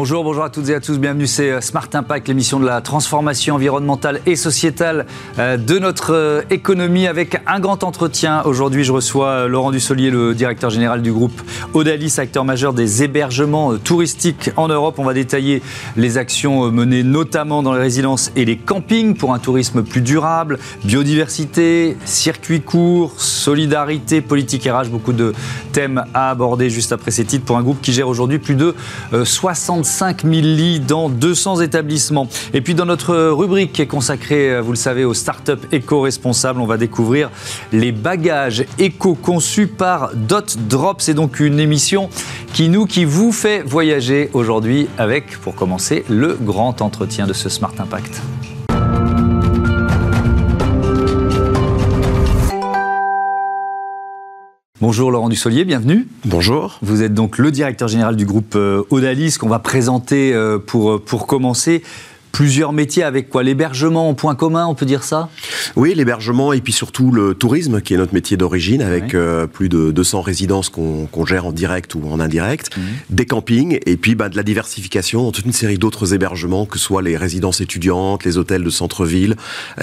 Bonjour, bonjour à toutes et à tous. Bienvenue, c'est euh, Smart Impact, l'émission de la transformation environnementale et sociétale euh, de notre euh, économie avec un grand entretien. Aujourd'hui, je reçois Laurent Dussolier, le directeur général du groupe Odalis, acteur majeur des hébergements touristiques en Europe. On va détailler les actions menées notamment dans les résidences et les campings pour un tourisme plus durable, biodiversité, circuit court, solidarité, politique RH, beaucoup de thèmes à aborder juste après ces titres pour un groupe qui gère aujourd'hui plus de 60 65 000 lits dans 200 établissements. Et puis dans notre rubrique qui est consacrée, euh, vous le savez, aux startups éco-responsables, on va découvrir les bagages éco-conçus par Dot Drop. C'est donc une émission qui nous, qui vous fait voyager aujourd'hui avec, pour commencer, le grand entretien de ce Smart Impact. Bonjour Laurent Dussolier, bienvenue. Bonjour. Vous êtes donc le directeur général du groupe euh, Odalis qu'on va présenter euh, pour, euh, pour commencer plusieurs métiers avec quoi L'hébergement en point commun, on peut dire ça? Oui, l'hébergement et puis surtout le tourisme, qui est notre métier d'origine, avec plus de 200 résidences qu'on gère en direct ou en indirect, mhm. des campings, et puis bah, de la diversification dans toute une série d'autres hébergements, que ce soit les résidences étudiantes, les hôtels de centre-ville,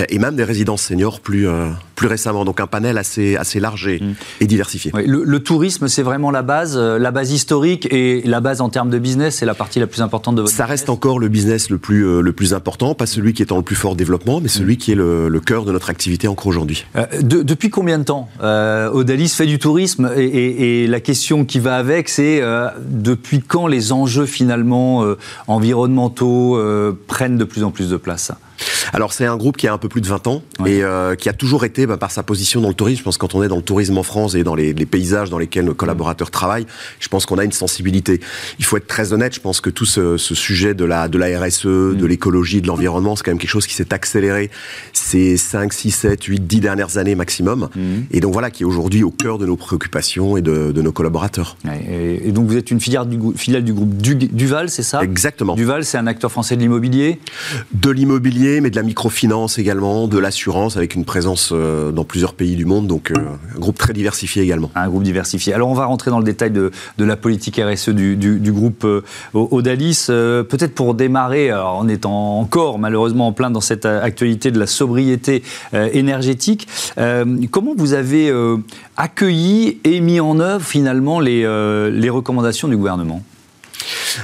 et même des résidences seniors plus, plus récemment. Donc un panel assez, assez large et, mm. diversifié. le, tourisme, c'est vraiment la base, euh, la base historique et la base en termes de business, c'est la partie la plus importante de votre Ça reste encore le business le plus, euh, le plus important, pas celui qui est en le plus fort développement, mais celui mm. qui est le, le, cœur de notre activité encore aujourd'hui. Euh, depuis combien de temps euh, Odalis fait du tourisme et, et, la question qui va avec, c'est depuis quand les enjeux finalement environnementaux prennent de plus en plus de place? Alors c'est un groupe qui a un peu plus de 20 ans et euh, qui a toujours été, bah, par sa position dans le tourisme, je pense quand on est dans le tourisme en France et dans les, paysages dans lesquels nos collaborateurs travaillent, je pense qu'on a une sensibilité. Il faut être très honnête, je pense que tout ce, sujet de la, de la RSE, mm. de l'écologie, de l'environnement, c'est quand même quelque chose qui s'est accéléré ces 5, 6, 7, 8, 10 dernières années maximum. Mm. Et donc voilà, qui est aujourd'hui au cœur de nos préoccupations et de, nos collaborateurs. Et, donc vous êtes une filiale du, filiale du groupe Duval, c'est ça? Exactement. Duval, c'est un acteur français de l'immobilier? De l'immobilier, mais de la microfinance également, de l'assurance avec une présence euh, dans plusieurs pays du monde, donc euh, un groupe très diversifié également. Un groupe diversifié. Alors on va rentrer dans le détail de, la politique RSE du, du, groupe euh, Odalis. Peut-être pour démarrer, en étant encore malheureusement en plein dans cette actualité de la sobriété énergétique, comment vous avez accueilli et mis en œuvre finalement les, les recommandations du gouvernement?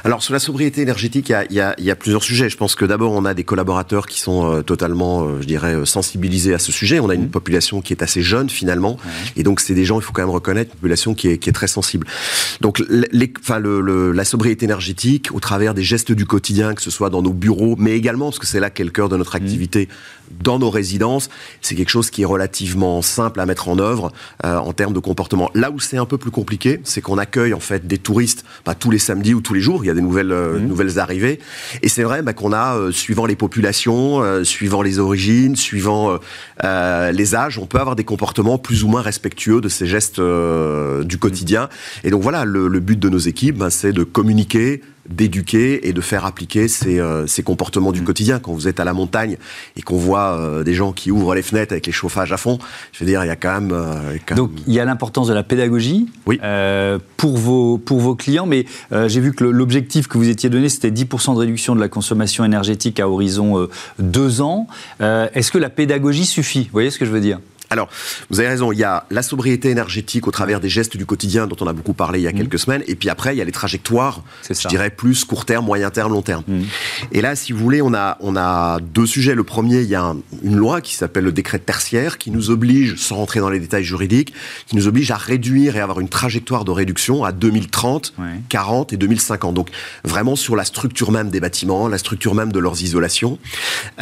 Alors sur la sobriété énergétique, il y a, y a, plusieurs sujets. Je pense que d'abord on a des collaborateurs qui sont euh, totalement, euh, je dirais, euh, sensibilisés à ce sujet. On a une mmh. population qui est assez jeune finalement, et donc c'est des gens, il faut quand même reconnaître, une population qui est, qui est très sensible. Donc les, enfin, le, la sobriété énergétique, au travers des gestes du quotidien, que ce soit dans nos bureaux, mais également parce que c'est là qu'est le cœur de notre mmh. Dans nos résidences, c'est quelque chose qui est relativement simple à mettre en œuvre en termes de comportement. Là où c'est un peu plus compliqué, c'est qu'on accueille en fait des touristes pas tous les samedis ou tous les jours il y a des nouvelles, euh, mmh. nouvelles arrivées. Et c'est vrai bah, qu'on a, euh, suivant les populations, euh, suivant les origines, suivant les âges, on peut avoir des comportements plus ou moins respectueux de ces gestes du quotidien. Et donc voilà, le, but de nos équipes, bah, c'est de communiquer, d'éduquer et de faire appliquer ces, euh, ces, comportements du mm. quotidien. Quand vous êtes à la montagne et qu'on voit euh, des gens qui ouvrent les fenêtres avec les chauffages à fond, je veux dire, il y a quand même... Euh, Donc il y a l'importance de la pédagogie oui. pour, vos, pour vos clients, mais j'ai vu que l'objectif que vous étiez donné, c'était 10% de réduction de la consommation énergétique à horizon deux ans. Est-ce que la pédagogie suffit? Vous voyez ce que je veux dire? Alors, vous avez raison, il y a la sobriété énergétique au travers des gestes du quotidien dont on a beaucoup parlé il y a mmh. quelques semaines, et puis après, il y a les trajectoires, je dirais plus court terme, moyen terme, long terme. Mmh. Et là, si vous voulez, on a, on a deux sujets. Le premier, il y a une loi qui s'appelle le décret tertiaire, qui nous oblige, sans rentrer dans les détails juridiques, qui nous oblige à réduire et avoir une trajectoire de réduction à 2030, 40 et 2050. Donc, vraiment sur la structure même des bâtiments, la structure même de leurs isolations.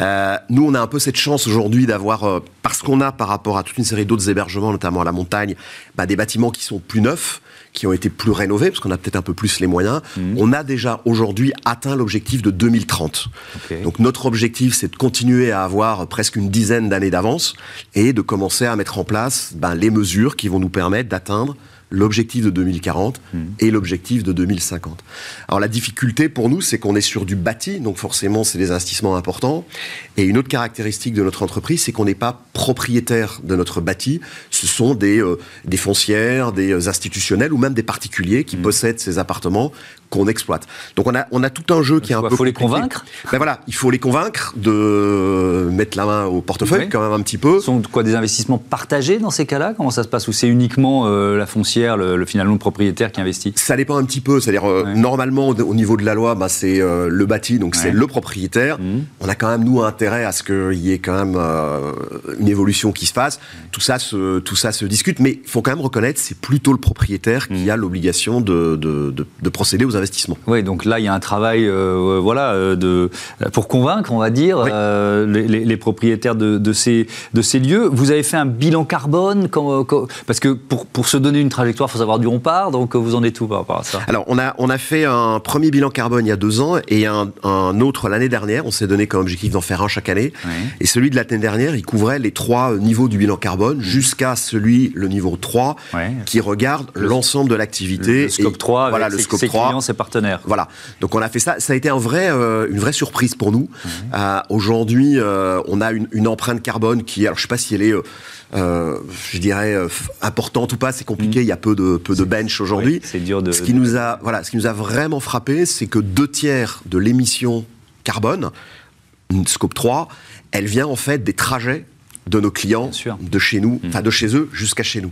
Euh, nous, on a un peu cette chance aujourd'hui d'avoir, euh, parce qu'on a par rapport à toute une série d'autres hébergements, notamment à la montagne, bah, des bâtiments qui sont plus neufs, qui ont été plus rénovés, parce qu'on a peut-être un peu plus les moyens. Mhm. On a déjà aujourd'hui atteint l'objectif de 2030. Donc notre objectif, c'est de continuer à avoir presque une dizaine d'années d'avance et de commencer à mettre en place ben, les mesures qui vont nous permettre d'atteindre l'objectif de 2040 hmm. et l'objectif de 2050. Alors la difficulté pour nous, c'est qu'on est sur du bâti, donc forcément c'est des investissements importants. Et une autre caractéristique de notre entreprise, c'est qu'on n'est pas propriétaire de notre bâti. Ce sont des, euh, des foncières, des institutionnels ou même des particuliers qui hmm. possèdent ces appartements qu'on exploite. Donc on a, on a tout un jeu qui est un peu. Il faut les convaincre ben voilà, il faut les convaincre de mettre la main au portefeuille quand même un petit peu. Ce sont quoi des investissements partagés dans ces cas-là? Comment ça se passe? Ou c'est uniquement euh, la foncière, le, finalement le propriétaire qui investit? Ça dépend un petit peu. C'est-à-dire, euh, normalement, au, niveau de la loi, bah, c'est euh, le bâti, donc c'est le propriétaire. Mmh. On a quand même, nous, intérêt à ce qu'il y ait quand même une évolution qui se fasse. Tout, ça se, tout ça se discute, mais il faut quand même reconnaître c'est plutôt le propriétaire qui mmh. a l'obligation de, de, de, procéder aux investissements. Oui, donc là, il y a un travail voilà, de, pour convaincre, on va dire, les, les, propriétaires de, de, ces, de ces lieux. Vous avez fait un bilan carbone quand, Parce que pour, pour se donner une trajectoire, il faut savoir d'où on part, donc vous en êtes tout par rapport à ça? Alors, on a, on a fait un premier bilan carbone il y a deux ans et un, un autre l'année dernière. On s'est donné comme objectif d'en faire un chaque année. Et celui de l'année dernière, il couvrait les trois niveaux du bilan carbone jusqu'à celui, le niveau 3, qui regarde l'ensemble de l'activité. Le, scope 3, voilà, le scope ses 3. clients, ses partenaires. Voilà. Donc, on a fait ça. Ça a été un vrai, euh, une vraie surprise pour nous. Euh, aujourd'hui, euh, on a une, une, empreinte carbone qui, alors je sais pas si elle est euh, je dirais euh, importante ou pas, c'est compliqué. Mm. Il y a peu de peu de bench aujourd'hui. c'est dur de. Ce qui nous a voilà, ce qui nous a vraiment frappé, c'est que deux tiers de l'émission carbone, scope 3, elle vient en fait des trajets de nos clients, de chez nous, mm. enfin de chez eux jusqu'à chez nous.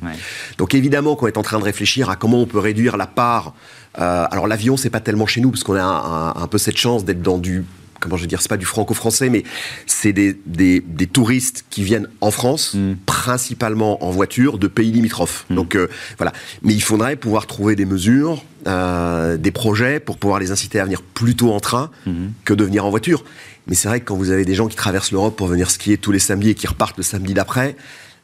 Donc évidemment qu'on est en train de réfléchir à comment on peut réduire la part. Euh, alors l'avion, c'est pas tellement chez nous parce qu'on a un, un, peu cette chance d'être dans du comment je veux dire, c'est pas du franco-français, mais c'est des, des, des, touristes qui viennent en France, mm. principalement en voiture, de pays limitrophes. Mm. Donc euh, voilà. Mais il faudrait pouvoir trouver des mesures, euh, des projets pour pouvoir les inciter à venir plutôt en train que de venir en voiture. Mais c'est vrai que quand vous avez des gens qui traversent l'Europe pour venir skier tous les samedis et qui repartent le samedi d'après,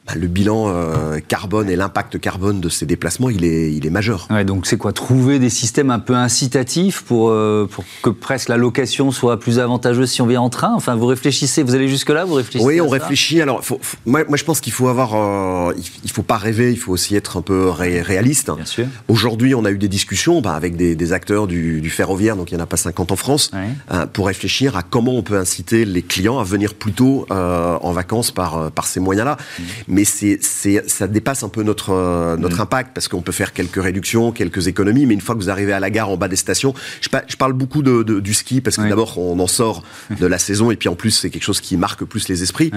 bah, le bilan euh, carbone et l'impact carbone de ces déplacements, il est, il est majeur. Ouais, donc c'est quoi Trouver des systèmes un peu incitatifs pour, euh, pour que presque la location soit plus avantageuse si on vient en train? Enfin, vous réfléchissez, vous allez jusque-là, vous réfléchissez Oui, on réfléchit. Alors, moi, moi, je pense qu'il faut avoir... Euh, il faut pas rêver, il faut aussi être un peu réaliste. Bien sûr. Aujourd'hui, on a eu des discussions bah, avec des, des acteurs du, du, ferroviaire, donc il n'y en a pas 50 en France, pour réfléchir à comment on peut inciter les clients à venir plus tôt en vacances par, par ces moyens-là. Mmh mais c'est, ça dépasse un peu notre, euh, notre mm. impact parce qu'on peut faire quelques réductions, quelques économies, mais une fois que vous arrivez à la gare en bas des stations, je, je parle beaucoup de, du ski parce que d'abord on en sort de la saison et puis en plus c'est quelque chose qui marque plus les esprits.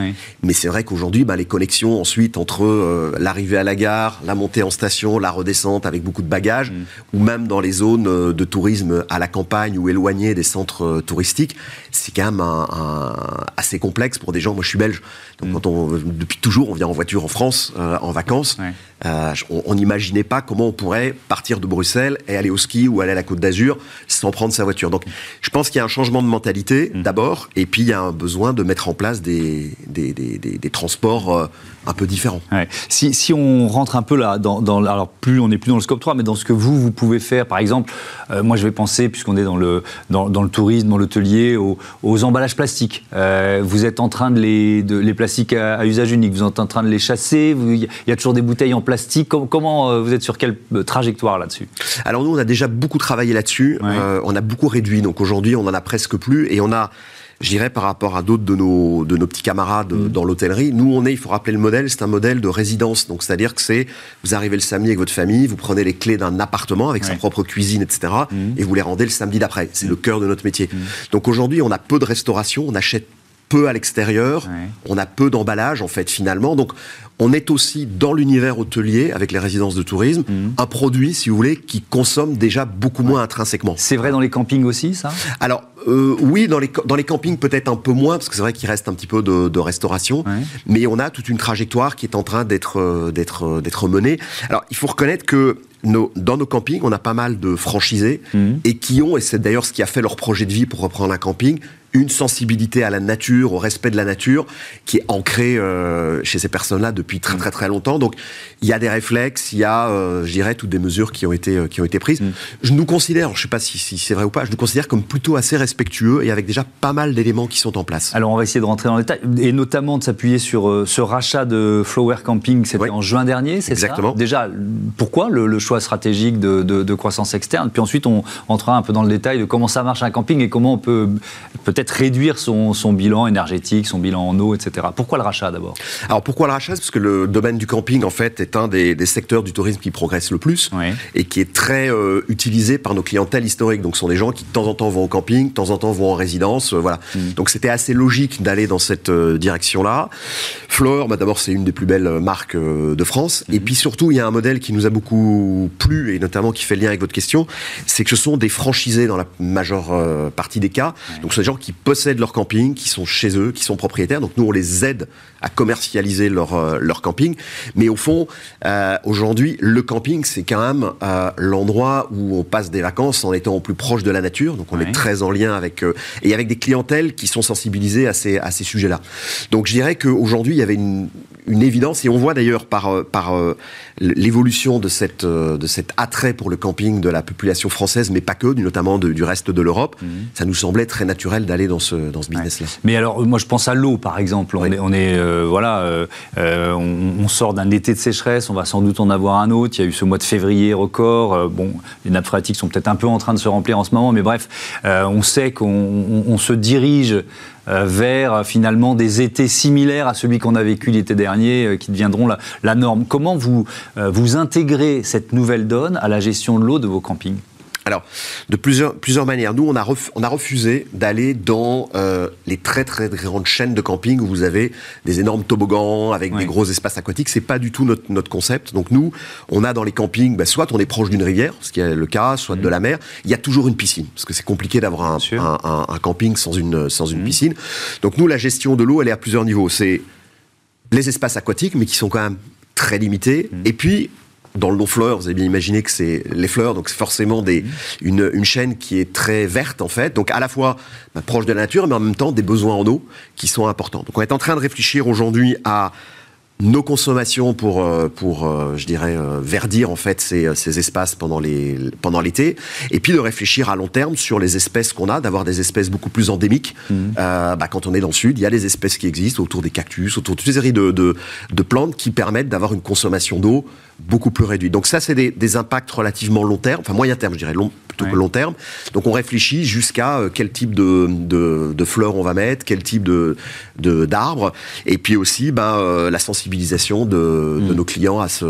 Mais c'est vrai qu'aujourd'hui, bah, les connexions ensuite entre euh, l'arrivée à la gare, la montée en station, la redescente avec beaucoup de bagages, mm. ou même dans les zones euh, de tourisme à la campagne ou éloignées des centres touristiques, c'est quand même un, assez complexe pour des gens. Moi, je suis belge, donc mm. quand on, depuis toujours, on vient en voiture en France euh, en vacances. Euh, on n'imaginait pas comment on pourrait partir de Bruxelles et aller au ski ou aller à la Côte d'Azur sans prendre sa voiture. Donc, je pense qu'il y a un changement de mentalité mm. d'abord, et puis il y a un besoin de mettre en place des, des, des, transports euh, un peu différents. Si, si, on rentre un peu là, dans, dans, alors plus on n'est plus dans le scope 3, mais dans ce que vous, vous pouvez faire, par exemple, moi je vais penser, puisqu'on est dans le, dans, dans, le tourisme, dans l'hôtelier, aux, aux, emballages plastiques. vous êtes en train de les, de, les plastiques à, à usage unique, vous êtes en train de les chasser Il y a toujours des bouteilles en plastique. Comment, euh, vous êtes sur quelle euh, trajectoire là-dessus? Alors nous, on a déjà beaucoup travaillé là-dessus. Euh, on a beaucoup réduit. Donc aujourd'hui, on en a presque plus. Et on a je dirais par rapport à d'autres de nos, de nos petits camarades mm. dans l'hôtellerie, nous on est, il faut rappeler le modèle, c'est un modèle de résidence. Donc c'est-à-dire que c'est, vous arrivez le samedi avec votre famille, vous prenez les clés d'un appartement avec sa propre cuisine, etc. Mm. Et vous les rendez le samedi d'après. C'est le cœur de notre métier. Mm. Donc aujourd'hui on a peu de restauration, on achète peu à l'extérieur, on a peu d'emballage en fait finalement. Donc on est aussi dans l'univers hôtelier avec les résidences de tourisme, mhm. un produit si vous voulez qui consomme déjà beaucoup moins intrinsèquement. C'est vrai dans les campings aussi ça? Alors euh, oui, dans les, dans les campings peut-être un peu moins, parce que c'est vrai qu'il reste un petit peu de, restauration, mais on a toute une trajectoire qui est en train d'être euh, d'être euh, menée. Alors il faut reconnaître que nos, dans nos campings, on a pas mal de franchisés mhm. et qui ont, et c'est d'ailleurs ce qui a fait leur projet de vie pour reprendre un camping, une sensibilité à la nature, au respect de la nature, qui est ancrée euh, chez ces personnes-là depuis très très très longtemps. Donc il y a des réflexes, il y a, euh, je dirais, toutes des mesures qui ont été euh, qui ont été prises. Mm. Je nous considère, je sais pas si, si c'est vrai ou pas, je nous considère comme plutôt assez respectueux et avec déjà pas mal d'éléments qui sont en place. Alors on va essayer de rentrer dans le détail et notamment de s'appuyer sur euh, ce rachat de Flower Camping, c'était en juin dernier, c'est ça? Exactement. Déjà, pourquoi le, le choix stratégique de, de, de, croissance externe? Puis ensuite on entrera un peu dans le détail de comment ça marche un camping et comment on peut peut peut-être réduire son, bilan énergétique, son bilan en eau, etc. Pourquoi le rachat d'abord? Alors pourquoi le rachat? Parce que le domaine du camping, en fait, est un des, secteurs du tourisme qui progresse le plus et qui est très euh, utilisé par nos clientèles historiques. Donc ce sont des gens qui de temps en temps vont au camping, de temps en temps vont en résidence. Euh, voilà. Mm. Donc c'était assez logique d'aller dans cette euh, direction-là. Flore, bah, d'abord, c'est une des plus belles marques de France. Mm. Et puis surtout, il y a un modèle qui nous a beaucoup plu et notamment qui fait le lien avec votre question, c'est que ce sont des franchisés dans la majeure partie des cas. Donc ce sont des gens qui possèdent leur camping, qui sont chez eux, qui sont propriétaires. Donc nous, on les aide à commercialiser leur, euh, leur camping. Mais au fond, euh, aujourd'hui, le camping, c'est quand même euh, l'endroit où on passe des vacances en étant au plus proche de la nature. Donc on est très en lien avec... et avec des clientèles qui sont sensibilisées à ces, à ces sujets-là. Donc je dirais qu'aujourd'hui, il y avait une, une évidence, et on voit d'ailleurs par, par l'évolution de, cette, de cet attrait pour le camping de la population française, mais pas que, notamment du reste de l'Europe, mhm. ça nous semblait très naturel d'aller dans ce, dans ce business-là. Mais alors, moi je pense à l'eau, par exemple. On est, on est euh, voilà, euh, euh, on, sort d'un été de sécheresse, on va sans doute en avoir un autre. Il y a eu ce mois de février record. bon, les nappes phréatiques sont peut-être un peu en train de se remplir en ce moment, mais bref, on sait qu'on se dirige vers finalement des étés similaires à celui qu'on a vécu l'été dernier, qui deviendront la, la, norme. Comment vous, vous intégrez cette nouvelle donne à la gestion de l'eau de vos campings? Alors, de plusieurs, plusieurs manières. Nous, on a, on a refusé d'aller dans euh, les très très grandes chaînes de camping où vous avez des énormes toboggans avec des gros espaces aquatiques. C'est pas du tout notre, notre, concept. Donc nous, on a dans les campings, bah, soit on est proche d'une rivière, ce qui est le cas, soit de mmh. la mer. Il y a toujours une piscine, parce que c'est compliqué d'avoir un, un, camping sans une, sans une mmh. piscine. Donc nous, la gestion de l'eau, elle est à plusieurs niveaux. C'est les espaces aquatiques, mais qui sont quand même très limités. Mmh. Et puis, dans le nom fleurs, vous avez bien imaginé que c'est les fleurs, donc c'est forcément des, une, une, chaîne qui est très verte en fait, donc à la fois bah, proche de la nature, mais en même temps des besoins en eau qui sont importants. Donc on est en train de réfléchir aujourd'hui à nos consommations pour, euh, pour euh, je dirais, euh, verdir en fait ces, ces espaces pendant les pendant l'été, et puis de réfléchir à long terme sur les espèces qu'on a, d'avoir des espèces beaucoup plus endémiques. Mmh. bah, quand on est dans le sud, il y a des espèces qui existent autour des cactus, autour de toutes ces séries de, de, de plantes qui permettent d'avoir une consommation d'eau beaucoup plus réduite. Donc ça, c'est des, des, impacts relativement long terme, enfin moyen terme, je dirais, long, plutôt que long terme. Donc on réfléchit jusqu'à quel type de, de, de, fleurs on va mettre, quel type de d'arbres, et puis aussi ben, la sensibilité sensibilisation de, mm. nos clients à, ce,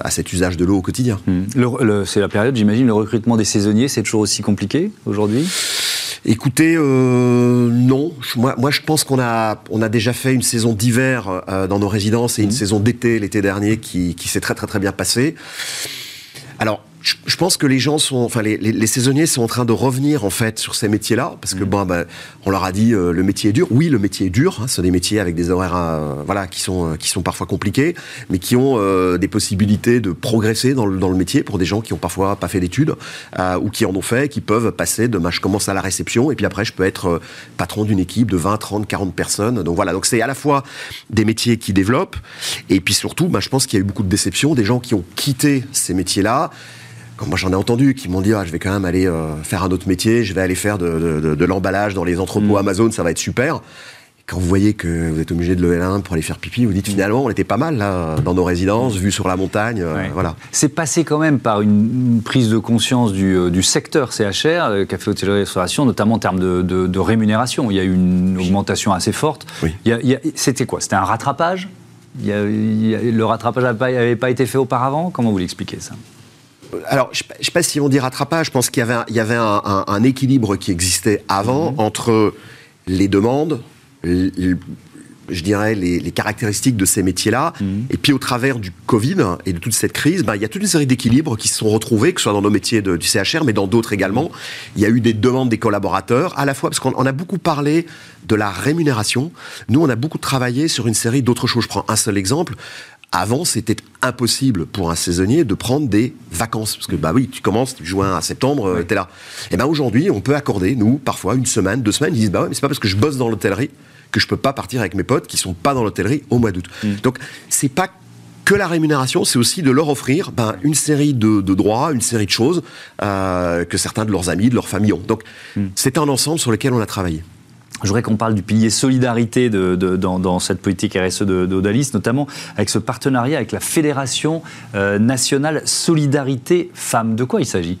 à, cet usage de l'eau au quotidien. Mm. C'est la période, j'imagine, le recrutement des saisonniers, c'est toujours aussi compliqué aujourd'hui? Écoutez, euh, non. Moi, moi, je pense qu'on a, on a déjà fait une saison d'hiver euh, dans nos résidences et une mm. saison d'été l'été dernier qui, qui s'est très très très bien passée. Alors, je pense que les gens sont, enfin les, saisonniers sont en train de revenir en fait sur ces métiers-là parce que mm. bon, ben, on leur a dit euh, le métier est dur. Oui, le métier est dur. Hein, ce sont des métiers avec des horaires, euh, voilà, qui sont euh, qui sont parfois compliqués, mais qui ont des possibilités de progresser dans le, dans le métier pour des gens qui ont parfois pas fait d'études ou qui en ont fait, qui peuvent passer de, je commence à la réception et puis après je peux être patron d'une équipe de 20, 30, 40 personnes. Donc voilà, donc c'est à la fois des métiers qui développent et puis surtout, ben, je pense qu'il y a eu beaucoup de déceptions, des gens qui ont quitté ces métiers-là moi j'en ai entendu, qui m'ont dit ah, je vais quand même aller euh, faire un autre métier, je vais aller faire de, l'emballage dans les entrepôts mm. Amazon, ça va être super. quand vous voyez que vous êtes obligé de lever la main pour aller faire pipi, vous dites finalement on était pas mal là dans nos résidences, vu sur la montagne, euh, voilà. C'est passé quand même par une, prise de conscience du, euh, secteur CHR, café hôtellerie restauration, notamment en termes de, rémunération. Il y a eu une augmentation assez forte. C'était quoi? C'était un rattrapage? Le rattrapage n'avait pas été fait auparavant? Comment vous l'expliquez ça? Alors, je ne sais pas si on dit rattrapage, je pense qu'il y avait, un, il y avait un, équilibre qui existait avant mhm. entre les demandes, je dirais, les, caractéristiques de ces métiers-là. Mhm. Et puis, au travers du Covid et de toute cette crise, ben, il y a toute une série d'équilibres qui se sont retrouvés, que ce soit dans nos métiers du CHR, mais dans d'autres également. Il y a eu des demandes des collaborateurs, à la fois, parce qu'on a beaucoup parlé de la rémunération. Nous, on a beaucoup travaillé sur une série d'autres choses. Je prends un seul exemple. Avant, c'était impossible pour un saisonnier de prendre des vacances. Parce que, bah oui, tu commences du juin à septembre, euh, tu es là. Et bien aujourd'hui, on peut accorder, nous, parfois une semaine, deux semaines. Ils disent, bah ouais, mais c'est pas parce que je bosse dans l'hôtellerie que je peux pas partir avec mes potes qui sont pas dans l'hôtellerie au mois d'août. Mm. Donc, c'est pas que la rémunération, c'est aussi de leur offrir ben, une série de, droits, une série de choses euh, que certains de leurs amis, de leur famille ont. Donc, mm. c'est un ensemble sur lequel on a travaillé. Je voudrais qu'on parle du pilier solidarité de, dans, cette politique RSE d'Odalis, notamment avec ce partenariat avec la Fédération euh, nationale Solidarité Femmes. De quoi il s'agit?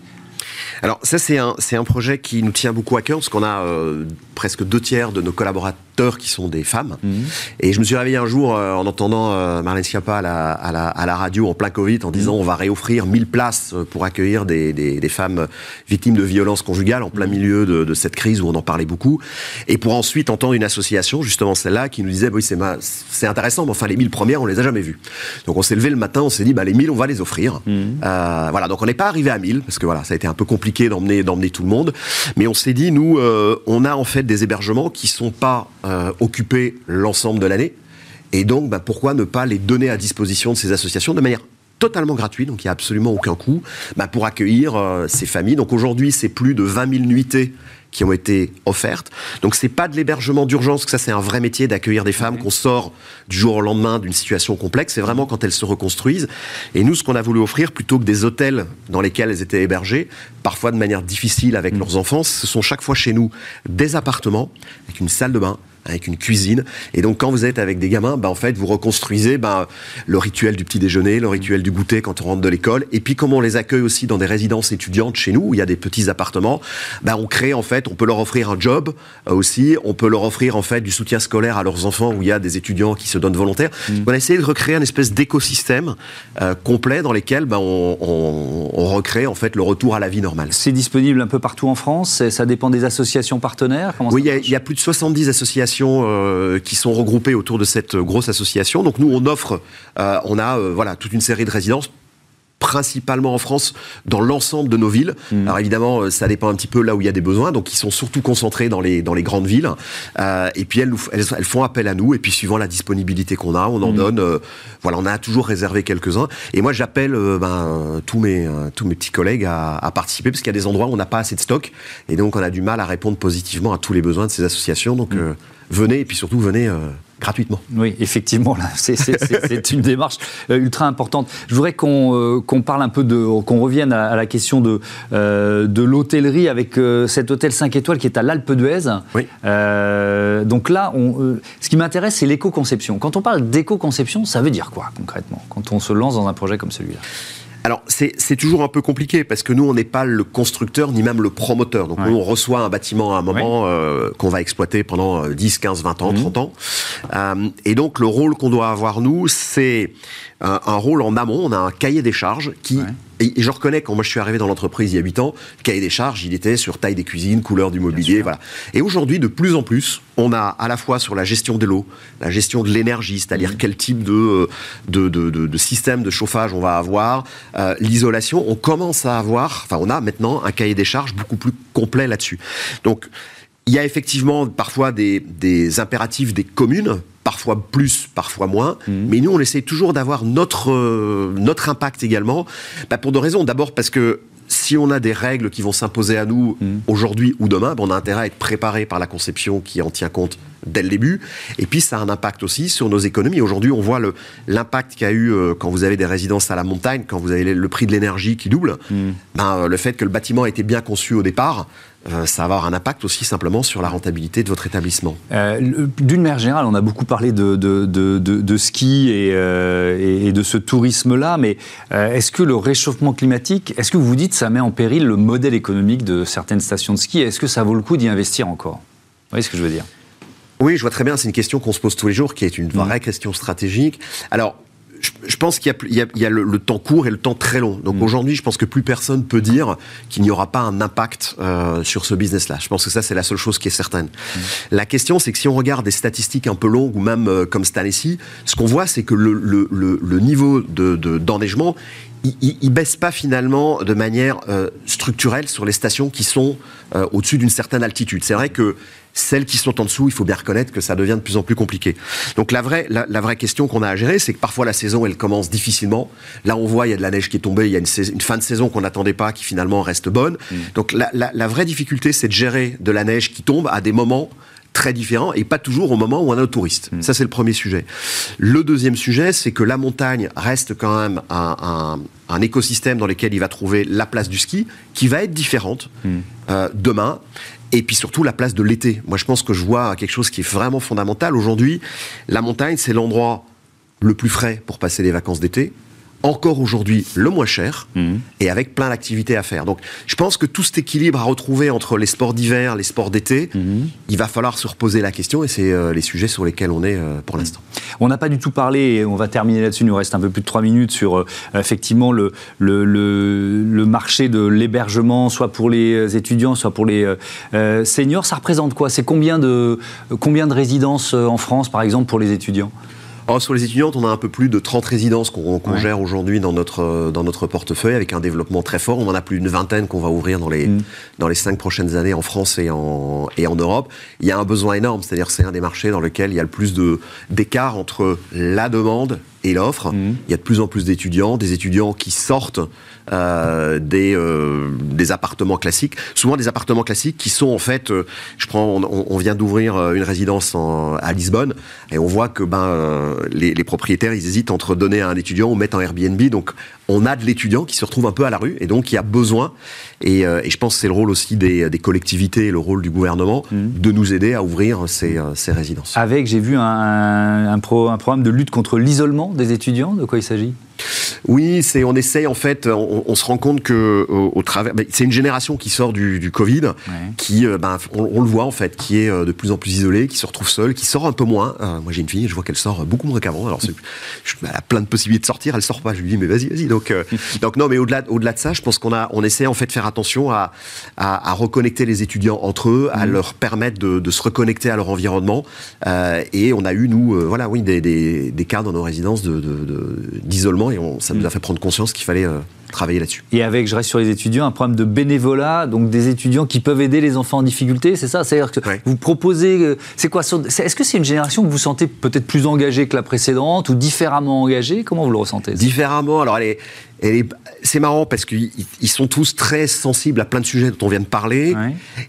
Alors ça c'est un, un projet qui nous tient beaucoup à cœur parce qu'on a euh, presque deux tiers de nos collaborateurs qui sont des femmes. Mhm. Et je me suis réveillé un jour euh, en entendant euh, Marlène Schiappa à la, à, la, radio en plein Covid en disant mhm. on va réoffrir 1000 places pour accueillir des, des, femmes victimes de violences conjugales en plein mhm. milieu de, de, cette crise où on en parlait beaucoup. Et pour ensuite entendre une association, justement celle-là, qui nous disait oui, c'est intéressant, mais enfin les 1000 premières, on les a jamais vues. Donc on s'est levé le matin, on s'est dit bah, les 1000, on va les offrir. Euh, voilà, donc on n'est pas arrivé à 1000 parce que voilà, ça a été un peu compliqué d'emmener d'emmener tout le monde. Mais on s'est dit, nous, on a en fait des hébergements qui sont pas euh, occupés l'ensemble de l'année. Et donc, bah, pourquoi ne pas les donner à disposition de ces associations de manière totalement gratuite, donc il n'y a absolument aucun coût, bah, pour accueillir euh, ces familles. Donc aujourd'hui, c'est plus de 20 000 nuitées qui ont été offertes. Donc c'est pas de l'hébergement d'urgence, que ça c'est un vrai métier d'accueillir des femmes qu'on sort du jour au lendemain d'une situation complexe. C'est vraiment quand elles se reconstruisent. Et nous, ce qu'on a voulu offrir, plutôt que des hôtels dans lesquels elles étaient hébergées, parfois de manière difficile avec mmh. leurs enfants, ce sont chaque fois chez nous des appartements avec une salle de bain, avec une cuisine. Et donc, quand vous êtes avec des gamins, bah, en fait, vous reconstruisez bah, le rituel du petit déjeuner, le rituel du goûter quand on rentre de l'école. Et puis, comme on les accueille aussi dans des résidences étudiantes chez nous, où il y a des petits appartements, bah, on crée, en fait, on peut leur offrir un job euh, aussi. On peut leur offrir, en fait, du soutien scolaire à leurs enfants, où il y a des étudiants qui se donnent volontaires. Mmh. On a essayé de recréer une espèce d'écosystème euh, complet dans lequel bah, on, on, recrée, en fait, le retour à la vie normale. C'est disponible un peu partout en France Ça dépend des associations partenaires Oui, il y, y, a plus de 70 associations euh, qui sont regroupés autour de cette grosse association. Donc nous, on offre, euh, on a euh, voilà toute une série de résidences principalement en France, dans l'ensemble de nos villes. Mmh. Alors évidemment, ça dépend un petit peu là où il y a des besoins, donc ils sont surtout concentrés dans les, dans les grandes villes. et puis elles, elles, font appel à nous, et puis suivant la disponibilité qu'on a, on en mmh. donne. voilà, on a toujours réservé quelques-uns. Et moi, j'appelle ben, tous, mes, tous mes petits collègues à, à participer, parce qu'il y a des endroits où on n'a pas assez de stock, et donc on a du mal à répondre positivement à tous les besoins de ces associations. Donc mmh venez, et puis surtout venez euh, gratuitement. Oui, effectivement, c'est une démarche euh, ultra importante. Je voudrais qu'on euh, parle un peu de, qu'on revienne à, la question de, de l'hôtellerie avec cet hôtel 5 étoiles qui est à l'Alpe d'Huez. Oui. donc là, on, ce qui m'intéresse, c'est l'éco-conception. Quand on parle d'éco-conception, ça veut dire quoi concrètement quand on se lance dans un projet comme celui-là? Alors, c'est toujours un peu compliqué parce que nous, on n'est pas le constructeur ni même le promoteur. Donc, nous, on reçoit un bâtiment à un moment euh, qu'on va exploiter pendant 10, 15, 20 ans, 30 mhm. ans. Euh, et donc, le rôle qu'on doit avoir, nous, c'est un, rôle en amont. On a un cahier des charges qui et, je reconnais, quand moi je suis arrivé dans l'entreprise il y a 8 ans, le cahier des charges, il était sur taille des cuisines, couleur du mobilier, voilà. Et aujourd'hui, de plus en plus, on a à la fois sur la gestion de l'eau, la gestion de l'énergie, c'est-à-dire mmh. quel type de de, de, de, système de chauffage on va avoir, euh, l'isolation, on commence à avoir, enfin on a maintenant un cahier des charges beaucoup plus complet là-dessus. Donc, il y a effectivement parfois des, des impératifs des communes parfois plus, parfois moins. Mhm. Mais nous, on essaie toujours d'avoir notre, euh, notre impact également, bah, pour deux raisons. D'abord parce que si on a des règles qui vont s'imposer à nous mhm. aujourd'hui ou demain, bah, on a intérêt à être préparé par la conception qui en tient compte dès le début. Et puis, ça a un impact aussi sur nos économies. Aujourd'hui, on voit l'impact qu'il y a eu euh, quand vous avez des résidences à la montagne, quand vous avez le, prix de l'énergie qui double. Mhm. Ben, euh, le fait que le bâtiment a été bien conçu au départ, euh, ça va avoir un impact aussi simplement sur la rentabilité de votre établissement. Euh, d'une manière générale, on a beaucoup parlé de, de, de, de ski et, euh, et, de ce tourisme-là, mais est-ce que le réchauffement climatique, est-ce que vous vous dites ça met en péril le modèle économique de certaines stations de ski Est-ce que ça vaut le coup d'y investir encore? Vous voyez ce que je veux dire? Oui, je vois très bien, c'est une question qu'on se pose tous les jours, qui est une vraie mmh. question stratégique. Alors, je, pense qu'il y a, le, temps court et le temps très long. Donc mm. aujourd'hui, je pense que plus personne peut dire qu'il n'y aura pas un impact euh, sur ce business-là. Je pense que ça, c'est la seule chose qui est certaine. Mm. La question, c'est que si on regarde des statistiques un peu longues ou même euh, comme cette année-ci, ce qu'on voit, c'est que le, niveau d'enneigement, il, il, baisse pas finalement de manière euh, structurelle sur les stations qui sont au-dessus d'une certaine altitude. C'est vrai que celles qui sont en dessous, il faut bien reconnaître que ça devient de plus en plus compliqué. Donc la vraie, la, vraie question qu'on a à gérer, c'est que parfois la saison, elle commence difficilement. Là, on voit, il y a de la neige qui est tombée, il y a une, fin de saison qu'on n'attendait pas, qui finalement reste bonne. Mm. Donc la, la, vraie difficulté, c'est de gérer de la neige qui tombe à des moments très différents et pas toujours au moment où on a un touriste. Mm. Ça, c'est le premier sujet. Le deuxième sujet, c'est que la montagne reste quand même un, un, écosystème dans lequel il va trouver la place du ski, qui va être différente mm. euh, demain. Et puis surtout la place de l'été. Moi, je pense que je vois quelque chose qui est vraiment fondamental. Aujourd'hui, la montagne, c'est l'endroit le plus frais pour passer les vacances d'été. Encore aujourd'hui le moins cher mhm. et avec plein d'activités à faire. Donc je pense que tout cet équilibre à retrouver entre les sports d'hiver, les sports d'été, mhm. il va falloir se reposer la question et c'est euh, les sujets sur lesquels on est euh, pour l'instant. On n'a pas du tout parlé, et on va terminer là-dessus, il nous reste un peu plus de trois minutes sur euh, effectivement le, le, le, marché de l'hébergement, soit pour les étudiants, soit pour les seniors. Ça représente quoi? C'est combien de, combien de résidences en France, par exemple, pour les étudiants? Oh, sur les étudiantes, on a un peu plus de 30 résidences qu'on gère aujourd'hui dans notre, dans notre portefeuille, avec un développement très fort. On en a plus d'une vingtaine qu'on va ouvrir dans les, mm. dans les cinq prochaines années en France et en, et en Europe. Il y a un besoin énorme, c'est-à-dire c'est un des marchés dans lequel il y a le plus d'écart entre la demande et l'offre. Mm. Il y a de plus en plus d'étudiants, des étudiants qui sortent euh, des, euh, des appartements classiques, souvent des appartements classiques qui sont en fait, euh, je prends, on, vient d'ouvrir une résidence à Lisbonne et on voit que ben les, les, propriétaires ils hésitent entre donner à un étudiant ou mettre en Airbnb, donc on a de l'étudiant qui se retrouve un peu à la rue et donc il y a besoin et, et je pense que c'est le rôle aussi des, des, collectivités et le rôle du gouvernement mmh. de nous aider à ouvrir ces, ces résidences. Avec, j'ai vu un, un, pro, un programme de lutte contre l'isolement des étudiants, de quoi il s'agit? Oui, c'est on essaye en fait, on, se rend compte que au, travers, ben, c'est une génération qui sort du, Covid, qui, euh, ben, on, le voit en fait, qui est euh, de plus en plus isolée, qui se retrouve seule, qui sort un peu moins. Euh, moi j'ai une fille, je vois qu'elle sort beaucoup moins qu'avant. Alors elle a plein de possibilités de sortir, elle sort pas. Je lui dis mais vas-y, vas-y. Donc donc non, mais au-delà au-delà de ça, je pense qu'on a on essaie en fait de faire attention à, à, reconnecter les étudiants entre eux, à mmh. leur permettre de, se reconnecter à leur environnement. et on a eu nous, voilà, oui, des, des, cas dans nos résidences de, d'isolement et on, ça nous a fait prendre conscience qu'il fallait euh, travailler là-dessus. Et avec, je reste sur les étudiants, un problème de bénévolat, donc des étudiants qui peuvent aider les enfants en difficulté, c'est ça? C'est-à-dire que vous proposez, euh, c'est quoi Est-ce que c'est une génération que vous sentez peut-être plus engagée que la précédente ou différemment engagée? Comment vous le ressentez? Différemment, alors elle est, c'est marrant parce qu'ils sont tous très sensibles à plein de sujets dont on vient de parler.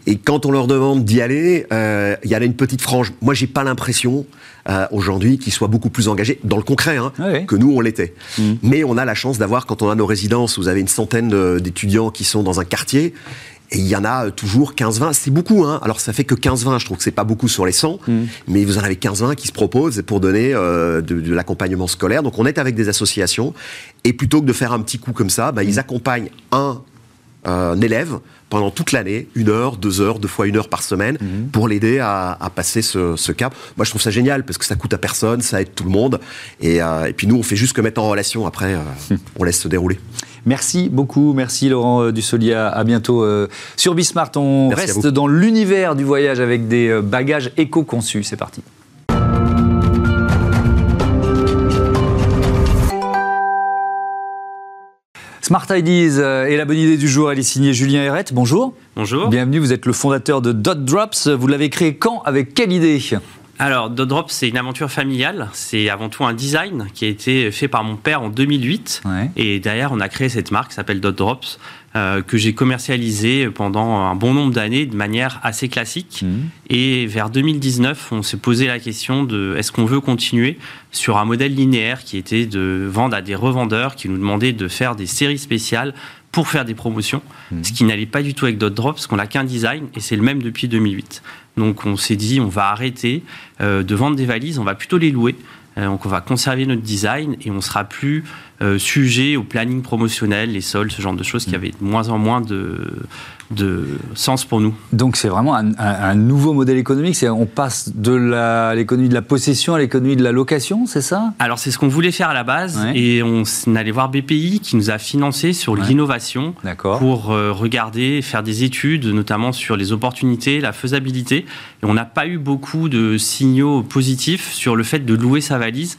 Et quand on leur demande d'y aller, euh, il y a une petite frange. Moi, j'ai pas l'impression euh, aujourd'hui qui soit beaucoup plus engagé dans le concret hein, que nous on l'était. Mm. Mais on a la chance d'avoir quand on a nos résidences, vous avez une centaine d'étudiants qui sont dans un quartier. Et il y en a toujours 15-20, c'est beaucoup. Hein. Alors ça fait que 15-20, je trouve que c'est pas beaucoup sur les 100, mm. mais vous en avez 15-20 qui se proposent pour donner euh, de, l'accompagnement scolaire. Donc on est avec des associations, et plutôt que de faire un petit coup comme ça, bah, ils mm. accompagnent un, un élève pendant toute l'année, une heure, deux heures, deux fois une heure par semaine, mhm. pour l'aider à, passer ce, cap. Moi, je trouve ça génial parce que ça coûte à personne, ça aide tout le monde. Et, euh, puis nous, on fait juste que mettre en relation. Après, euh, on laisse se dérouler. Merci beaucoup, merci Laurent euh, Dussolier. À bientôt sur Bismart. On reste dans l'univers du voyage avec des bagages éco-conçus. C'est parti. Smart Ideas euh, et la bonne idée du jour, elle est signée Julien Herret. Bonjour. Bonjour. Bienvenue, vous êtes le fondateur de Dot Drops. Vous l'avez créé quand Avec quelle idée? Alors, Dot Drops, c'est une aventure familiale. C'est avant tout un design qui a été fait par mon père en 2008. Et derrière, on a créé cette marque qui s'appelle Dot Drops. Euh, que j'ai commercialisé pendant un bon nombre d'années de manière assez classique. Mmh. Et vers 2019, on s'est posé la question de est-ce qu'on veut continuer sur un modèle linéaire qui était de vendre à des revendeurs qui nous demandaient de faire des séries spéciales pour faire des promotions, mmh. ce qui n'allait pas du tout avec Dot Drop, parce qu'on n'a qu'un design et c'est le même depuis 2008. Donc on s'est dit on va arrêter euh, de vendre des valises, on va plutôt les louer. Euh, donc on va conserver notre design et on sera plus euh, sujet au planning promotionnel, les soldes, ce genre de choses qui mm. avaient de moins en moins de, de sens pour nous. Donc c'est vraiment un, nouveau modèle économique. On passe de l'économie de la possession à l'économie de la location, c'est ça? Alors c'est ce qu'on voulait faire à la base et on, allait voir BPI qui nous a financé sur l'innovation pour euh, regarder, faire des études, notamment sur les opportunités, la faisabilité. Et on n'a pas eu beaucoup de signaux positifs sur le fait de louer sa valise.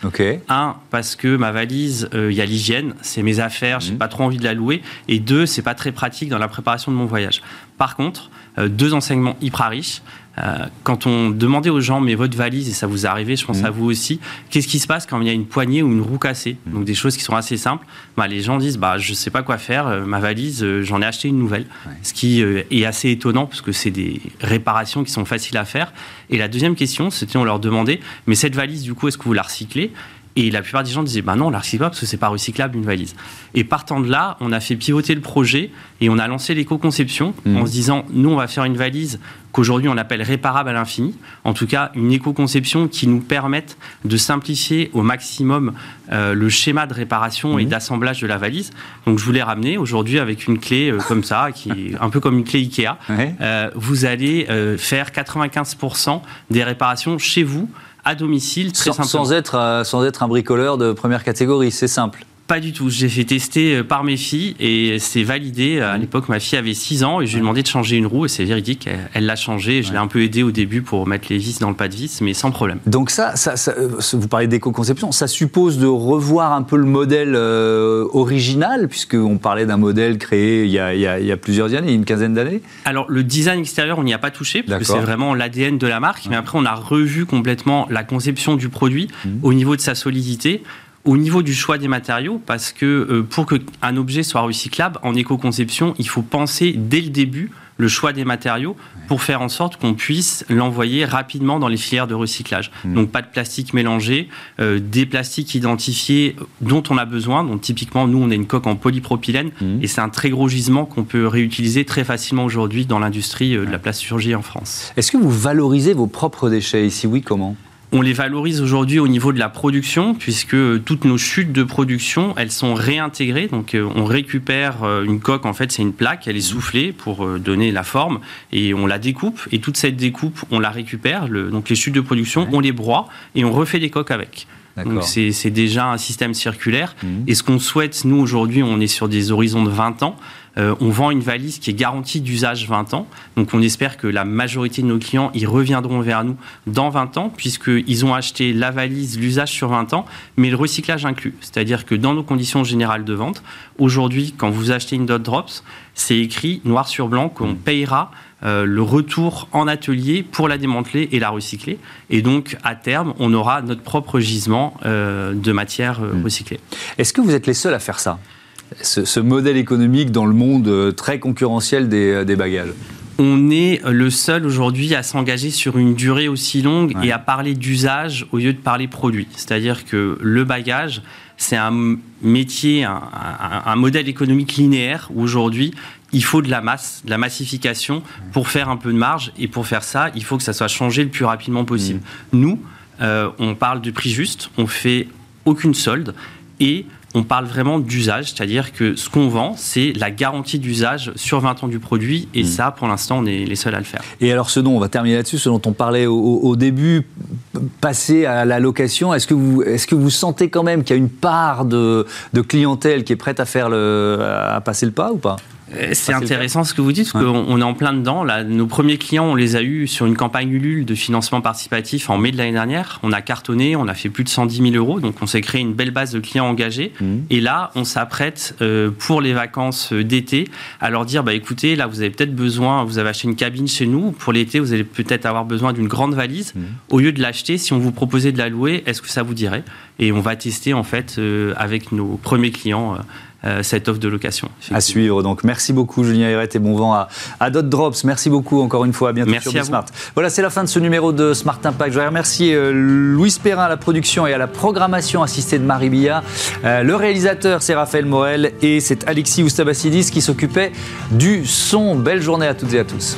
Un, parce que ma valise, euh, il y a l'hygiène, c'est mes affaires, j'ai mhm. pas trop envie de la louer. Et deux, c'est pas très pratique dans la préparation de mon voyage. Par contre, euh, deux enseignements hyper riches. Euh, quand on demandait aux gens, mais votre valise, et ça vous est arrivé, je pense mhm. à vous aussi, qu'est-ce qui se passe quand il y a une poignée ou une roue cassée mhm. Donc des choses qui sont assez simples. Bah, les gens disent, bah, je ne sais pas quoi faire, euh, ma valise, j'en ai acheté une nouvelle. Ce qui est assez étonnant parce que c'est des réparations qui sont faciles à faire. Et la deuxième question, c'était on leur demandait, mais cette valise, du coup, est-ce que vous la recyclez? Et la plupart des gens disaient, bah non, on la recycle pas parce que c'est pas recyclable une valise. Et partant de là, on a fait pivoter le projet et on a lancé l'éco-conception mmh. en se disant, nous, on va faire une valise qu'aujourd'hui on appelle réparable à l'infini. En tout cas, une éco-conception qui nous permette de simplifier au maximum euh, le schéma de réparation et mmh. d'assemblage de la valise. Donc, je voulais ramener aujourd'hui avec une clé euh, comme ça, qui est un peu comme une clé Ikea. Euh, vous allez faire 95% des réparations chez vous à domicile, très sans, sans, être, sans être un bricoleur de première catégorie, c'est simple. Pas du tout. J'ai fait tester euh, par mes filles et c'est validé. À l'époque, ma fille avait 6 ans et je lui ai demandé de changer une roue et c'est véridique. Elle l'a changé. Je l'ai un peu aidé au début pour mettre les vis dans le pas de vis, mais sans problème. Donc ça, ça, euh, vous parlez d'éco-conception, ça suppose de revoir un peu le modèle euh, original, puisqu'on parlait d'un modèle créé il y, a, il, y a, plusieurs années, une quinzaine d'années? Alors le design extérieur, on n'y a pas touché, parce que c'est vraiment l'ADN de la marque. Mais après, on a revu complètement la conception du produit mmh. au niveau de sa solidité au niveau du choix des matériaux, parce que euh, pour qu'un objet soit recyclable, en éco-conception, il faut penser dès le début le choix des matériaux pour faire en sorte qu'on puisse l'envoyer rapidement dans les filières de recyclage. Mmh. Donc pas de plastique mélangé, euh, des plastiques identifiés dont on a besoin. Donc typiquement, nous, on a une coque en polypropylène mmh. et c'est un très gros gisement qu'on peut réutiliser très facilement aujourd'hui dans l'industrie euh, de la plasturgie en France. Est-ce que vous valorisez vos propres déchets Et si oui, comment? On les valorise aujourd'hui au niveau de la production, puisque toutes nos chutes de production, elles sont réintégrées. Donc, euh, on récupère euh, une coque, en fait, c'est une plaque, elle est soufflée pour euh, donner la forme, et on la découpe. Et toute cette découpe, on la récupère. donc, les chutes de production, on les broie et on refait des coques avec. Donc c'est déjà un système circulaire. Mmh. Et ce qu'on souhaite, nous aujourd'hui, on est sur des horizons de 20 ans. Euh, on vend une valise qui est garantie d'usage 20 ans. Donc on espère que la majorité de nos clients, ils reviendront vers nous dans 20 ans, puisqu'ils ont acheté la valise, l'usage sur 20 ans, mais le recyclage inclus. C'est-à-dire que dans nos conditions générales de vente, aujourd'hui, quand vous achetez une Dot Drops, c'est écrit noir sur blanc qu'on mmh. payera euh, le retour en atelier pour la démanteler et la recycler. Et donc, à terme, on aura notre propre gisement euh, de matière mmh. recyclée. Est-ce que vous êtes les seuls à faire ça? Ce, modèle économique dans le monde euh, très concurrentiel des, euh, des bagages on est le seul aujourd'hui à s'engager sur une durée aussi longue et à parler d'usage au lieu de parler produit. C'est-à-dire que le bagage, c'est un métier, un, modèle économique linéaire où aujourd'hui, il faut de la masse, de la massification pour faire un peu de marge. Et pour faire ça, il faut que ça soit changé le plus rapidement possible. Mmh. Nous, euh, on parle du prix juste, on fait aucune solde et on parle vraiment d'usage, c'est-à-dire que ce qu'on vend, c'est la garantie d'usage sur 20 ans du produit, et hmm. ça, pour l'instant, on est les seuls à le faire. Et alors, ce dont on va terminer là-dessus, ce dont on parlait au, début, passer à la location, est-ce que vous, est-ce que vous sentez quand même qu'il y a une part de, de clientèle qui est prête à faire le, à passer le pas ou pas? Euh, c'est intéressant ce que vous dites, parce qu'on est en plein dedans. Là, nos premiers clients, on les a eus sur une campagne Ulule de financement participatif en mai de l'année dernière. On a cartonné, on a fait plus de 110 000 euros, donc on s'est créé une belle base de clients engagés. Mmh. Et là, on s'apprête euh, pour les vacances euh, d'été à leur dire, bah écoutez, là, vous avez peut-être besoin, vous avez acheté une cabine chez nous. Pour l'été, vous allez peut-être avoir besoin d'une grande valise. Mmh. Au lieu de l'acheter, si on vous proposait de la louer, est-ce que ça vous dirait? Et on va tester en fait avec nos premiers clients euh, cette offre de location. À suivre. Donc, merci beaucoup, Julien Héret, et bon vent à, à Dot Drops. Merci beaucoup encore une fois. À bientôt merci sur Smart. Voilà, c'est la fin de ce numéro de Smart Impact. Je voudrais remercier euh, Louis Perrin à la production et à la programmation assistée de Marie Billa. Euh, le réalisateur, c'est Raphaël Morel et c'est Alexis Oustabassidis qui s'occupait du son. Belle journée à toutes et à tous.